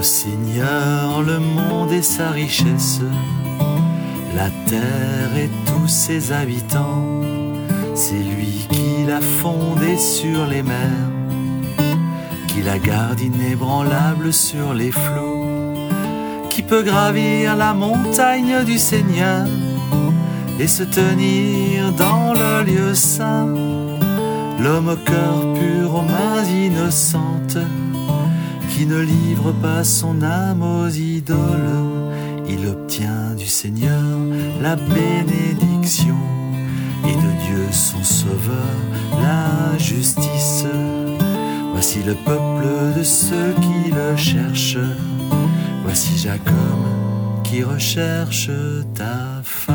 dans le monde et sa richesse, la terre et tous ses habitants. C'est lui qui l'a fondé sur les mers, qui la garde inébranlable sur les flots, qui peut gravir la montagne du Seigneur et se tenir dans le lieu saint. L'homme au cœur pur, aux mains innocentes, qui ne livre pas son âme aux idoles, il obtient du Seigneur la bénédiction et de Dieu son sauveur la justice. Voici le peuple de ceux qui le cherchent. Voici Jacob qui recherche ta face.